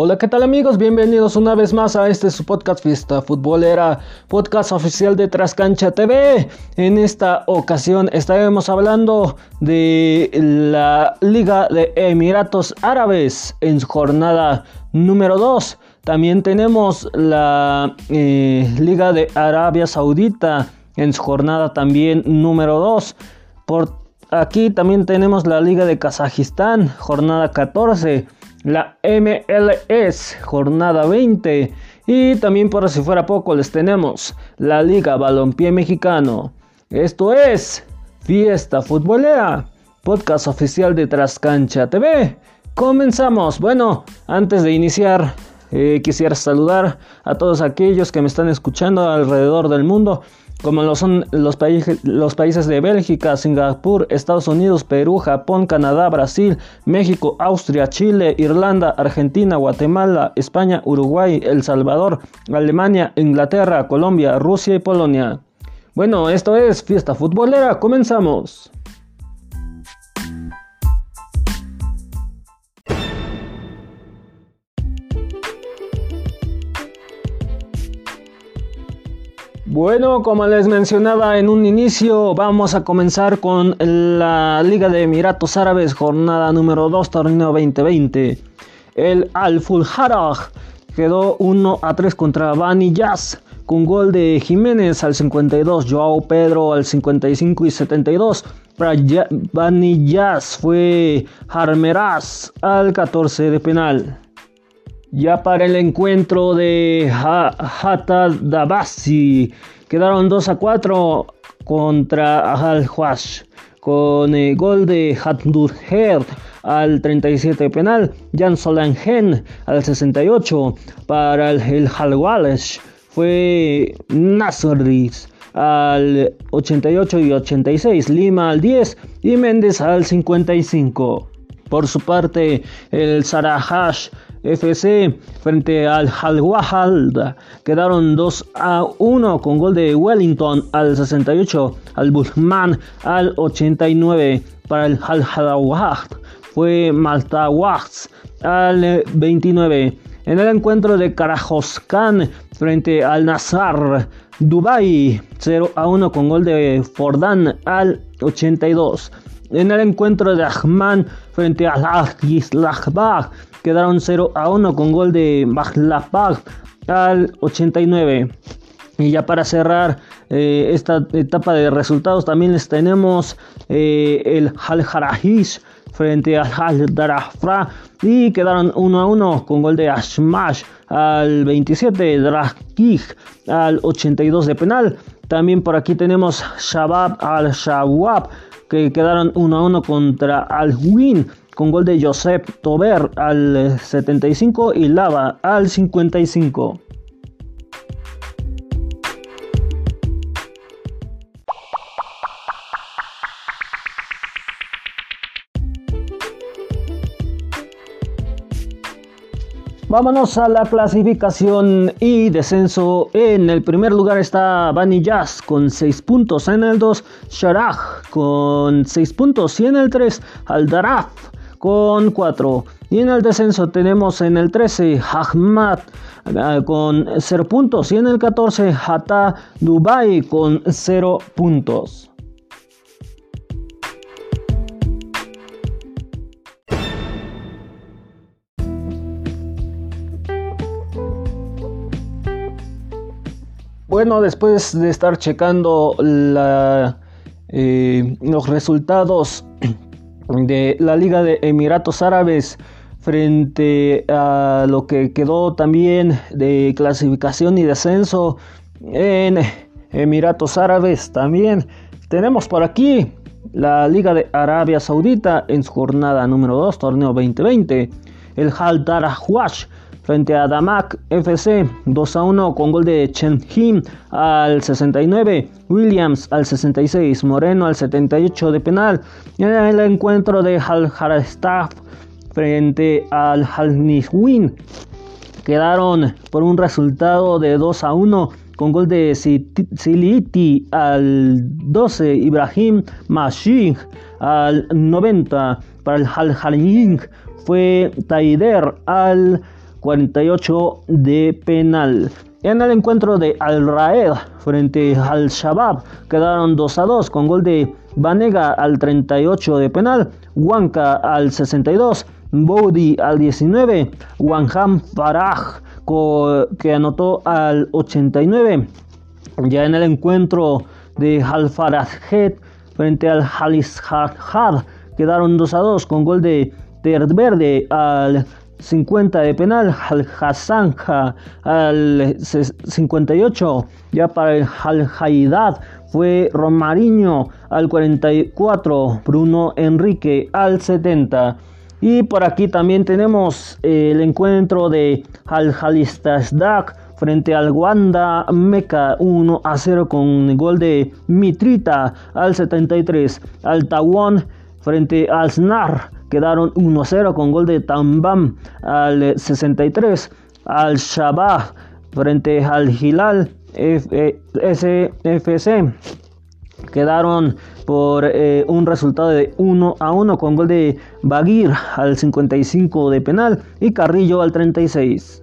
Hola, ¿qué tal amigos? Bienvenidos una vez más a este su podcast Fiesta Futbolera, podcast oficial de Trascancha TV. En esta ocasión estaremos hablando de la Liga de Emiratos Árabes en su jornada número 2. También tenemos la eh, Liga de Arabia Saudita en su jornada también número 2. Por aquí también tenemos la Liga de Kazajistán, jornada 14 la MLS jornada 20 y también por si fuera poco les tenemos la Liga Balompié Mexicano. Esto es Fiesta Futbolera, podcast oficial de Trascancha TV. Comenzamos. Bueno, antes de iniciar eh, quisiera saludar a todos aquellos que me están escuchando alrededor del mundo como lo son los, los, países de Bélgica, Singapur, Estados Unidos, Perú, Japón, Canadá, Brasil, México, Austria, Chile, Irlanda, Argentina, Guatemala, España, Uruguay, El Salvador, Alemania, Inglaterra, Colombia, Rusia y Polonia. Bueno, esto es Fiesta Futbolera, comenzamos. Bueno, como les mencionaba en un inicio, vamos a comenzar con la Liga de Emiratos Árabes, jornada número 2, torneo 2020. El Al Fulharaj quedó 1 a 3 contra Bani Jazz, con gol de Jiménez al 52, Joao Pedro al 55 y 72. Para Bani Jazz fue Harmeraz al 14 de penal. Ya para el encuentro de Hatta Dabasi quedaron 2 a 4 contra Al-Hwash con el gol de Hatdurher al 37 penal, Jan Solangen al 68 para el Halwalesh fue Nasris al 88 y 86, Lima al 10 y Méndez al 55. Por su parte, el Sarahash FC frente al Al quedaron 2 a 1 con gol de Wellington al 68, al Bushman al 89 para el Al fue Malta Wax al 29. En el encuentro de Karajoskan frente al Nazar Dubai 0 a 1 con gol de Fordan al 82. En el encuentro de Ahman frente al Agislahbag quedaron 0 a 1 con gol de Mahlapag al 89. Y ya para cerrar eh, esta etapa de resultados también les tenemos eh, el Al frente al Al Darafra y quedaron 1 a 1 con gol de Ashmash al 27, Drakik al 82 de penal. También por aquí tenemos Shabab al Shawab que quedaron 1 a 1 contra Al Win con gol de Josep Tober al 75 y Lava al 55. Vámonos a la clasificación y descenso. En el primer lugar está Bani Jazz con 6 puntos. En el 2, Sharaj con 6 puntos. Y en el 3, Aldaraf con 4. Y en el descenso tenemos en el 13 Ahmad eh, con 0 puntos y en el 14 Hatta Dubai con 0 puntos. Bueno, después de estar checando la, eh, los resultados de la Liga de Emiratos Árabes frente a lo que quedó también de clasificación y descenso en Emiratos Árabes también. Tenemos por aquí la Liga de Arabia Saudita en su jornada número 2 torneo 2020 el Hal Darahwash frente a Damak FC 2 a 1 con gol de Chen Him al 69, Williams al 66, Moreno al 78 de penal. En el encuentro de Al Harastaf frente al Al Nihwin quedaron por un resultado de 2 a 1 con gol de Siliti al 12, Ibrahim Mashing al 90 para el Al Haling fue Taider al 48 de penal. En el encuentro de Al Raed frente al Shabab quedaron 2 a 2 con gol de Vanega al 38 de penal, Huanca al 62, Bodi al 19, Wanham Faraj que anotó al 89. Ya en el encuentro de Al Faraj frente al Halis Had quedaron 2 a 2 con gol de Verde al 50 de penal, al Hassanja al 58, ya para el Al Haidad fue Romariño al 44, Bruno Enrique al 70. Y por aquí también tenemos el encuentro de Al Halistasdak frente al Wanda Meca 1 a 0 con gol de Mitrita al 73. Al Tawon frente al Snar quedaron 1-0 con gol de Tambam al 63. Al Shabah frente al Hilal SFC quedaron por eh, un resultado de 1 a 1 con gol de Baguir al 55 de penal y Carrillo al 36.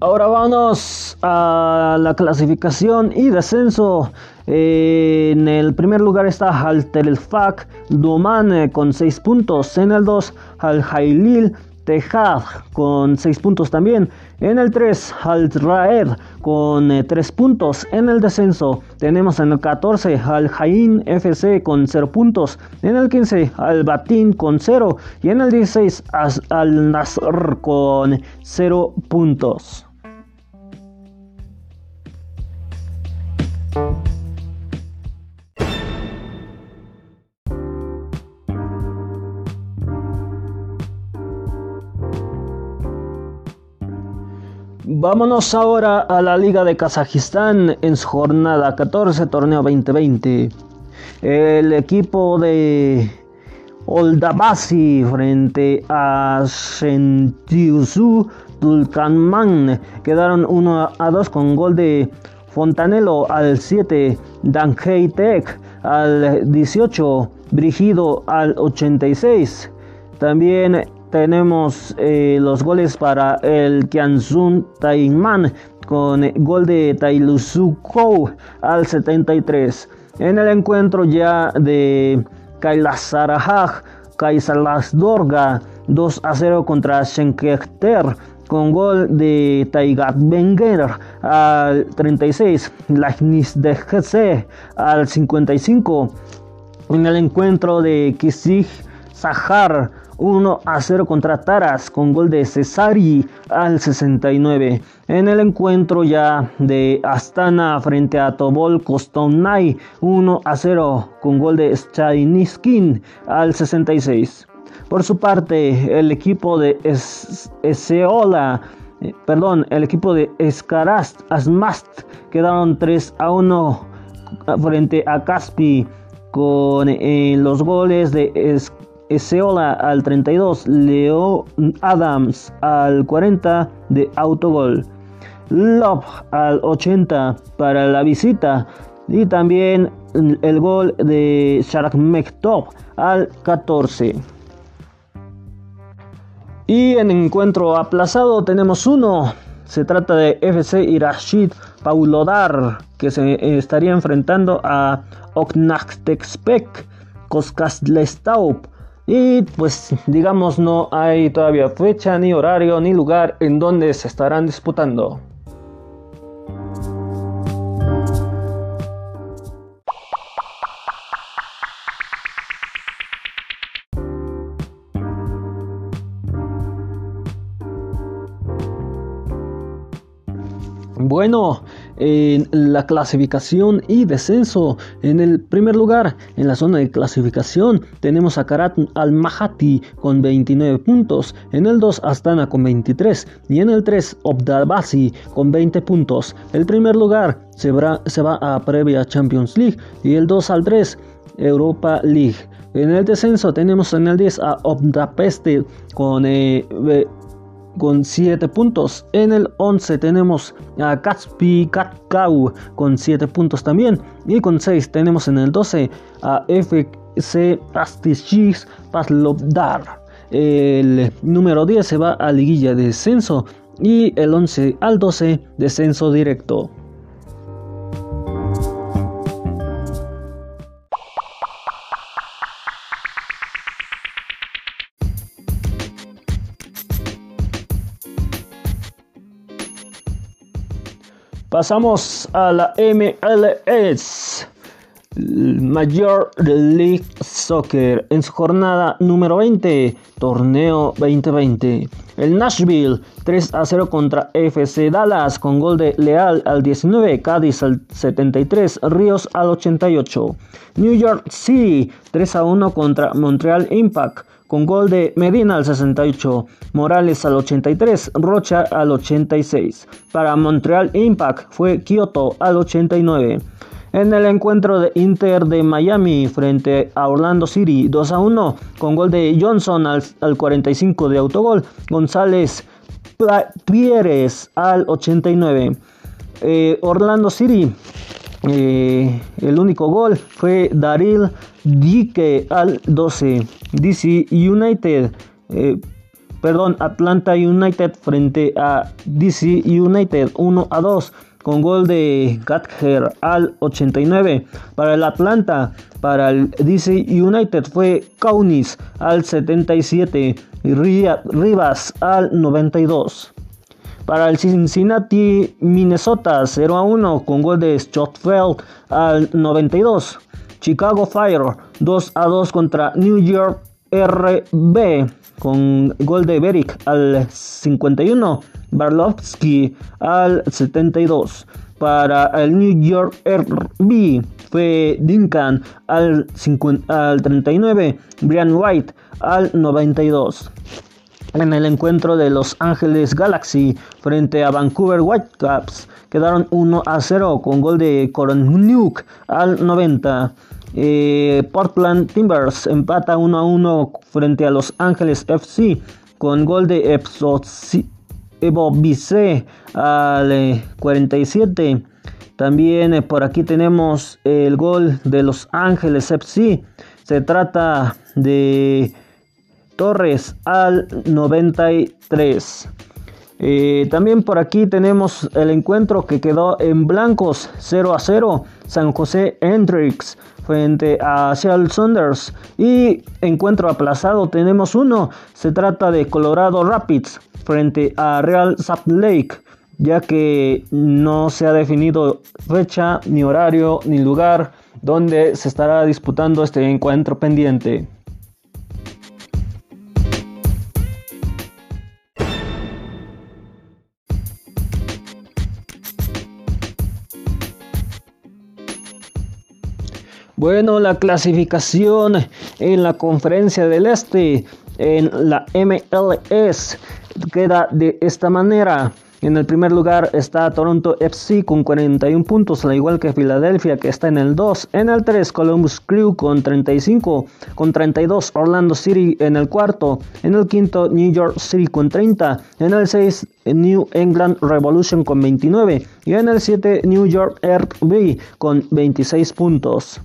Ahora vamos a la clasificación y descenso. en el primer lugar está Al Telfak Doman eh, con 6 puntos. En el 2 Al Jailil Tejad con 6 puntos también. En el 3 Al Raed con 3 eh, puntos. En el descenso tenemos en el 14 Al Jain FC con 0 puntos. En el 15 Al Batin con 0. Y en el 16 Al Nasr con 0 puntos. Vámonos ahora a la Liga de Kazajistán en su jornada 14, torneo 2020. El equipo de Oldabasi frente a Shentiusu Tulkanman quedaron 1 a 2 con gol de Fontanelo al 7, Tech al 18, Brigido al 86. También tenemos eh, los goles para el Kianzun Taiman con gol de Tailusukou al 73. En el encuentro ya de Kailasarahaj, Kaisalasdorga 2 a 0 contra Schenkter con gol de Taigat Benger al 36, Lagnis de al 55. En el encuentro de Kisig Sahar 1 a 0 contra Taras con gol de Cesari al 69. En el encuentro ya de Astana frente a Tobol Kostonai 1 a 0 con gol de Stainiskin al 66. Por su parte, el equipo de Eseola, eh, perdón, el equipo de Escarast Asmast quedaron 3 a 1 frente a Caspi con eh, los goles de es Eseola al 32, Leo Adams al 40 de autogol, Love al 80 para la visita y también el gol de Sharakmektov al 14. Y en encuentro aplazado tenemos uno. Se trata de FC Irashid Paulodar, que se estaría enfrentando a Oknachtexpek Koskaslestaup y pues digamos no hay todavía fecha, ni horario, ni lugar en donde se estarán disputando. Bueno, en la clasificación y descenso. En el primer lugar, en la zona de clasificación, tenemos a Karat Al-Mahati con 29 puntos. En el 2, Astana con 23. Y en el 3, Obdabasi con 20 puntos. El primer lugar se va, se va a previa Champions League. Y el 2 al 3, Europa League. En el descenso tenemos en el 10 a Obdapeste con eh, con 7 puntos. En el 11 tenemos a Katspi Katkau con 7 puntos también. Y con 6 tenemos en el 12 a FC Astishis Paslovdar. El número 10 se va a liguilla de descenso y el 11 al 12 descenso directo. Pasamos a la MLS. Major League Soccer en su jornada número 20, torneo 2020. El Nashville 3 a 0 contra FC Dallas con gol de Leal al 19, Cádiz al 73, Ríos al 88. New York City 3 a 1 contra Montreal Impact con gol de Medina al 68, Morales al 83, Rocha al 86. Para Montreal Impact fue Kyoto al 89. En el encuentro de Inter de Miami frente a Orlando City 2 a 1 con gol de Johnson al, 45 de autogol, González Pierres al 89. Eh, Orlando City eh, el único gol fue Daryl Dique al 12. DC United, eh, perdón, Atlanta United frente a DC United 1 a 2 con gol de Gatger al 89. Para el Atlanta, para el DC United fue Kaunis al 77 y Rivas al 92. Para el Cincinnati, Minnesota 0 a 1 con gol de Schottfeld al 92. Chicago Fire 2 a 2 contra New York RB con gol de Beric al 51. Barlovsky al 72. Para el New York RB fue Duncan al, al 39, Brian White al 92. En el encuentro de Los Ángeles Galaxy frente a Vancouver Whitecaps quedaron 1 a 0 con gol de Nuke al 90. Eh, Portland Timbers empata 1 a 1 frente a Los Ángeles FC con gol de Evo Vice al 47. Eh, También eh, por aquí tenemos el gol de Los Ángeles FC. Se trata de Torres al 93. Eh, también por aquí tenemos el encuentro que quedó en blancos 0 a 0. San José Hendrix frente a Seattle Saunders. Y encuentro aplazado tenemos uno. Se trata de Colorado Rapids frente a Real Salt Lake, ya que no se ha definido fecha, ni horario, ni lugar donde se estará disputando este encuentro pendiente. Bueno, la clasificación en la conferencia del Este, en la MLS, queda de esta manera. En el primer lugar está Toronto FC con 41 puntos, al igual que Filadelfia que está en el 2. En el 3 Columbus Crew con 35, con 32 Orlando City en el cuarto. En el quinto New York City con 30. En el 6 New England Revolution con 29. Y en el 7 New York RB con 26 puntos.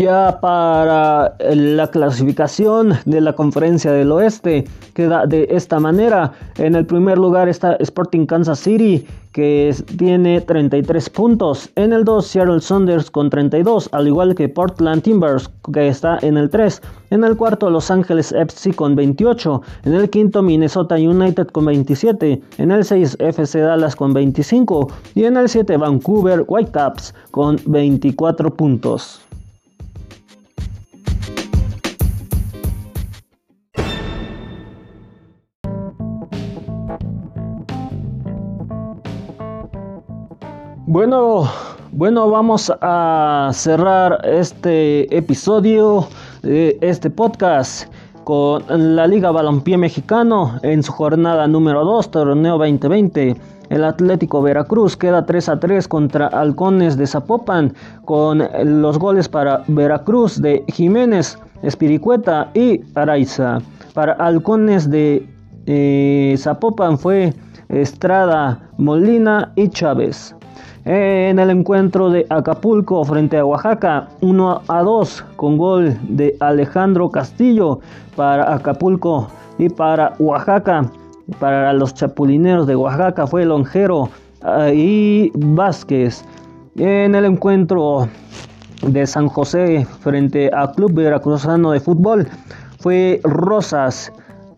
Ya para la clasificación de la conferencia del oeste queda de esta manera. En el primer lugar está Sporting Kansas City que tiene 33 puntos. En el 2 Seattle Saunders con 32, al igual que Portland Timbers que está en el 3. En el cuarto Los Ángeles FC con 28. En el quinto Minnesota United con 27. En el 6 FC Dallas con 25. Y en el 7 Vancouver Whitecaps con 24 puntos. Bueno, bueno, vamos a cerrar este episodio de este podcast con la Liga Balompié Mexicano en su jornada número 2, torneo 2020. El Atlético Veracruz queda 3 a 3 contra Halcones de Zapopan con los goles para Veracruz de Jiménez, Espiricueta y Araiza. Para Halcones de eh, Zapopan fue Estrada, Molina y Chávez. En el encuentro de Acapulco frente a Oaxaca, 1 a 2 con gol de Alejandro Castillo para Acapulco y para Oaxaca. Para los chapulineros de Oaxaca fue Lonjero eh, y Vázquez. En el encuentro de San José frente al Club Veracruzano de Fútbol fue Rosas.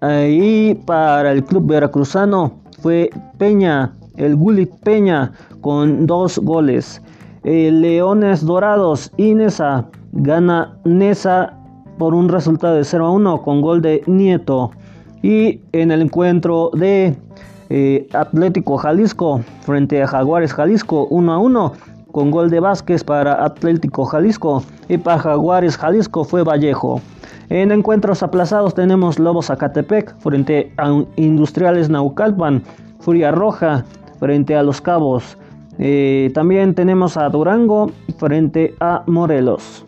Eh, y para el Club Veracruzano fue Peña, el Gulit Peña con dos goles. Leones Dorados y Nesa gana Nesa por un resultado de 0 a 1 con gol de Nieto. Y en el encuentro de eh, Atlético Jalisco frente a Jaguares Jalisco 1 a 1 con gol de Vázquez para Atlético Jalisco y para Jaguares Jalisco fue Vallejo. En encuentros aplazados tenemos Lobos Zacatepec frente a Industriales Naucalpan, Furia Roja frente a Los Cabos. Eh, también tenemos a Durango frente a Morelos.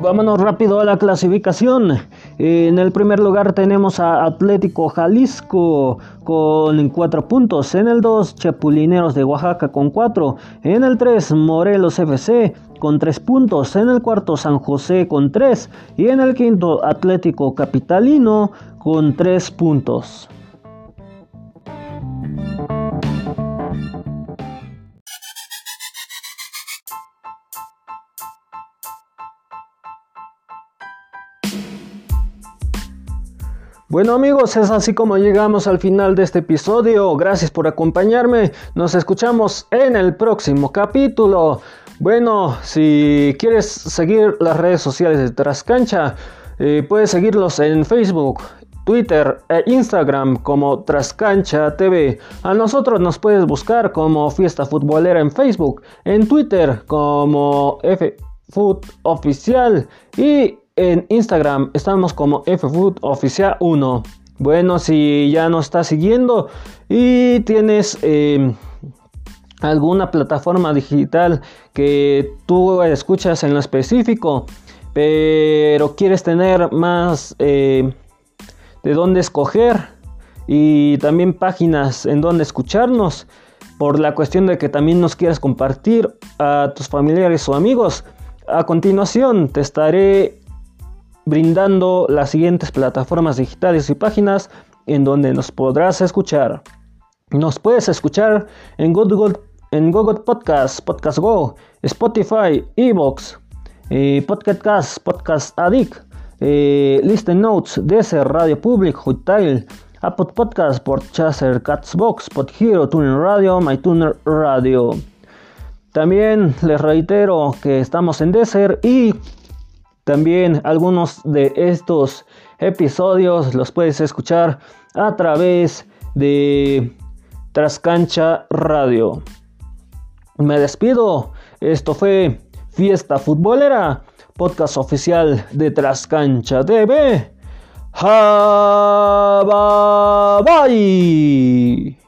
Vámonos rápido a la clasificación. En el primer lugar tenemos a Atlético Jalisco con 4 puntos. En el 2, Chapulineros de Oaxaca con 4. En el 3, Morelos FC con 3 puntos. En el cuarto, San José con 3. Y en el quinto, Atlético Capitalino con 3 puntos. Bueno amigos, es así como llegamos al final de este episodio. Gracias por acompañarme. Nos escuchamos en el próximo capítulo. Bueno, si quieres seguir las redes sociales de Trascancha, eh, puedes seguirlos en Facebook, Twitter e Instagram como Trascancha TV. A nosotros nos puedes buscar como Fiesta Futbolera en Facebook, en Twitter como FFood Oficial y en Instagram estamos como FFoodOficial 1. Bueno, si ya nos estás siguiendo y tienes em, alguna plataforma digital que tú escuchas en lo específico, pero quieres tener más eh, de dónde escoger y también páginas en donde escucharnos, por la cuestión de que también nos quieras compartir a tus familiares o amigos, a continuación te estaré brindando las siguientes plataformas digitales y páginas en donde nos podrás escuchar. Nos puedes escuchar en Google, en Google Podcast, Podcast Go, Spotify, Evox, eh, Podcast Cast, Podcast Addict, eh, Listen Notes, Deezer, Radio Public, Hotel, Apple Podcast, Podchaser, Catsbox, Podhero, TuneIn Radio, MyTuner Radio. También les reitero que estamos en Deezer y también algunos de estos episodios los puedes escuchar a través de Trascancha Radio. Me despido. Esto fue Fiesta Futbolera, podcast oficial de Trascancha TV. Bye.